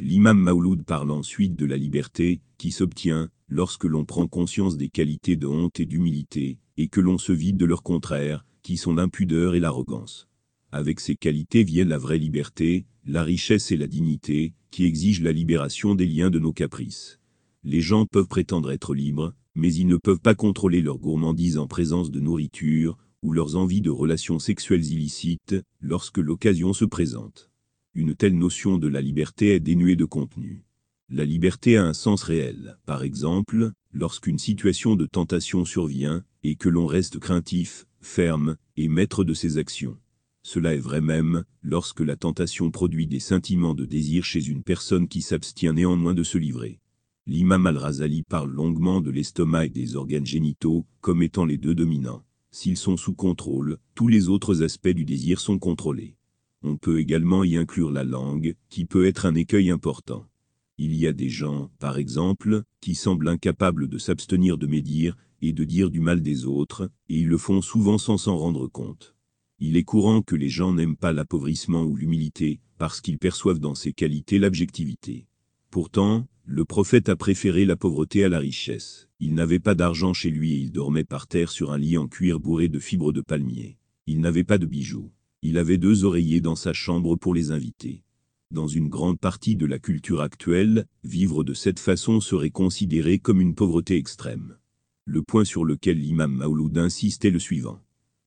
L'imam Maouloud parle ensuite de la liberté, qui s'obtient, lorsque l'on prend conscience des qualités de honte et d'humilité, et que l'on se vide de leurs contraires, qui sont l'impudeur et l'arrogance. Avec ces qualités viennent la vraie liberté, la richesse et la dignité, qui exigent la libération des liens de nos caprices. Les gens peuvent prétendre être libres, mais ils ne peuvent pas contrôler leur gourmandise en présence de nourriture, ou leurs envies de relations sexuelles illicites, lorsque l'occasion se présente. Une telle notion de la liberté est dénuée de contenu. La liberté a un sens réel, par exemple, lorsqu'une situation de tentation survient, et que l'on reste craintif, ferme, et maître de ses actions. Cela est vrai même, lorsque la tentation produit des sentiments de désir chez une personne qui s'abstient néanmoins de se livrer. L'imam al-Razali parle longuement de l'estomac et des organes génitaux, comme étant les deux dominants. S'ils sont sous contrôle, tous les autres aspects du désir sont contrôlés. On peut également y inclure la langue, qui peut être un écueil important. Il y a des gens, par exemple, qui semblent incapables de s'abstenir de médire et de dire du mal des autres, et ils le font souvent sans s'en rendre compte. Il est courant que les gens n'aiment pas l'appauvrissement ou l'humilité, parce qu'ils perçoivent dans ces qualités l'abjectivité. Pourtant, le prophète a préféré la pauvreté à la richesse. Il n'avait pas d'argent chez lui et il dormait par terre sur un lit en cuir bourré de fibres de palmier. Il n'avait pas de bijoux. Il avait deux oreillers dans sa chambre pour les invités. Dans une grande partie de la culture actuelle, vivre de cette façon serait considéré comme une pauvreté extrême. Le point sur lequel l'imam Maouloud insiste est le suivant.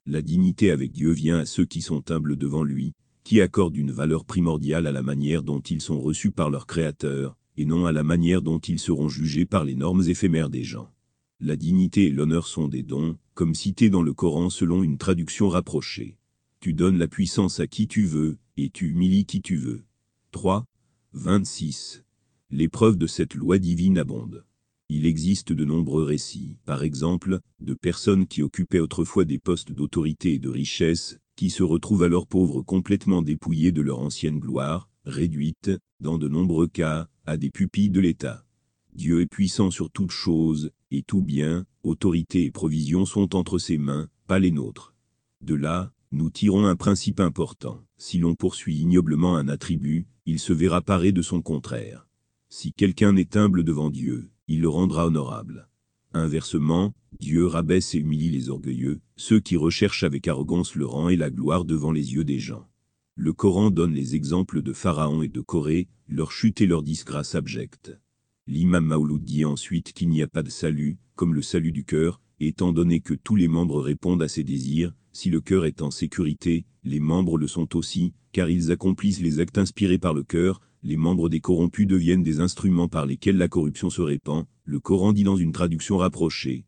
La dignité avec Dieu vient à ceux qui sont humbles devant lui, qui accordent une valeur primordiale à la manière dont ils sont reçus par leur Créateur, et non à la manière dont ils seront jugés par les normes éphémères des gens. La dignité et l'honneur sont des dons, comme cité dans le Coran selon une traduction rapprochée. Tu donnes la puissance à qui tu veux, et tu humilies qui tu veux. 3. 26. L'épreuve de cette loi divine abonde. Il existe de nombreux récits, par exemple, de personnes qui occupaient autrefois des postes d'autorité et de richesse, qui se retrouvent alors pauvres complètement dépouillés de leur ancienne gloire, réduites, dans de nombreux cas, à des pupilles de l'État. Dieu est puissant sur toutes choses, et tout bien, autorité et provision sont entre ses mains, pas les nôtres. De là, nous tirons un principe important. Si l'on poursuit ignoblement un attribut, il se verra paré de son contraire. Si quelqu'un est humble devant Dieu, il le rendra honorable. Inversement, Dieu rabaisse et humilie les orgueilleux, ceux qui recherchent avec arrogance le rang et la gloire devant les yeux des gens. Le Coran donne les exemples de Pharaon et de Corée, leur chute et leur disgrâce abjecte. L'imam Maouloud dit ensuite qu'il n'y a pas de salut, comme le salut du cœur, étant donné que tous les membres répondent à ses désirs, si le cœur est en sécurité, les membres le sont aussi, car ils accomplissent les actes inspirés par le cœur, les membres des corrompus deviennent des instruments par lesquels la corruption se répand, le Coran dit dans une traduction rapprochée.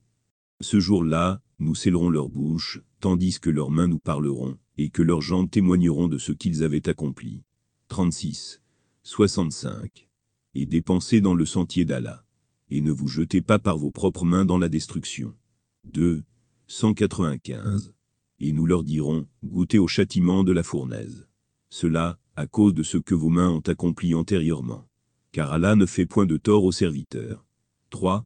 Ce jour-là, nous scellerons leur bouche, tandis que leurs mains nous parleront, et que leurs jambes témoigneront de ce qu'ils avaient accompli. 36. 65. Et dépensez dans le sentier d'Allah. Et ne vous jetez pas par vos propres mains dans la destruction. 2. 195 et nous leur dirons, goûtez au châtiment de la fournaise. Cela, à cause de ce que vos mains ont accompli antérieurement. Car Allah ne fait point de tort aux serviteurs. 3.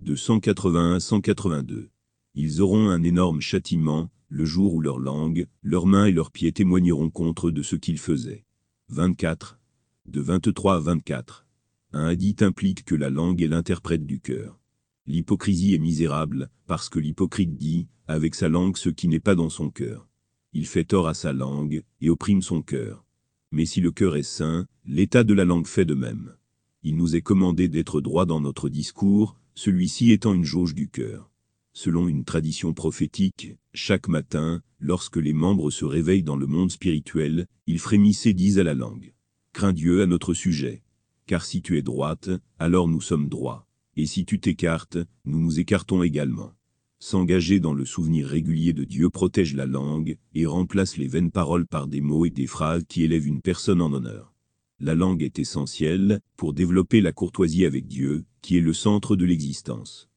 De 181-182. Ils auront un énorme châtiment, le jour où leur langue, leurs mains et leurs pieds témoigneront contre de ce qu'ils faisaient. 24. De 23 à 24. Un hadith implique que la langue est l'interprète du cœur. L'hypocrisie est misérable, parce que l'hypocrite dit, avec sa langue ce qui n'est pas dans son cœur. Il fait tort à sa langue, et opprime son cœur. Mais si le cœur est sain, l'état de la langue fait de même. Il nous est commandé d'être droit dans notre discours, celui-ci étant une jauge du cœur. Selon une tradition prophétique, chaque matin, lorsque les membres se réveillent dans le monde spirituel, ils frémissent et disent à la langue. Crains Dieu à notre sujet. Car si tu es droite, alors nous sommes droits et si tu t'écartes, nous nous écartons également. S'engager dans le souvenir régulier de Dieu protège la langue et remplace les vaines paroles par des mots et des phrases qui élèvent une personne en honneur. La langue est essentielle pour développer la courtoisie avec Dieu, qui est le centre de l'existence.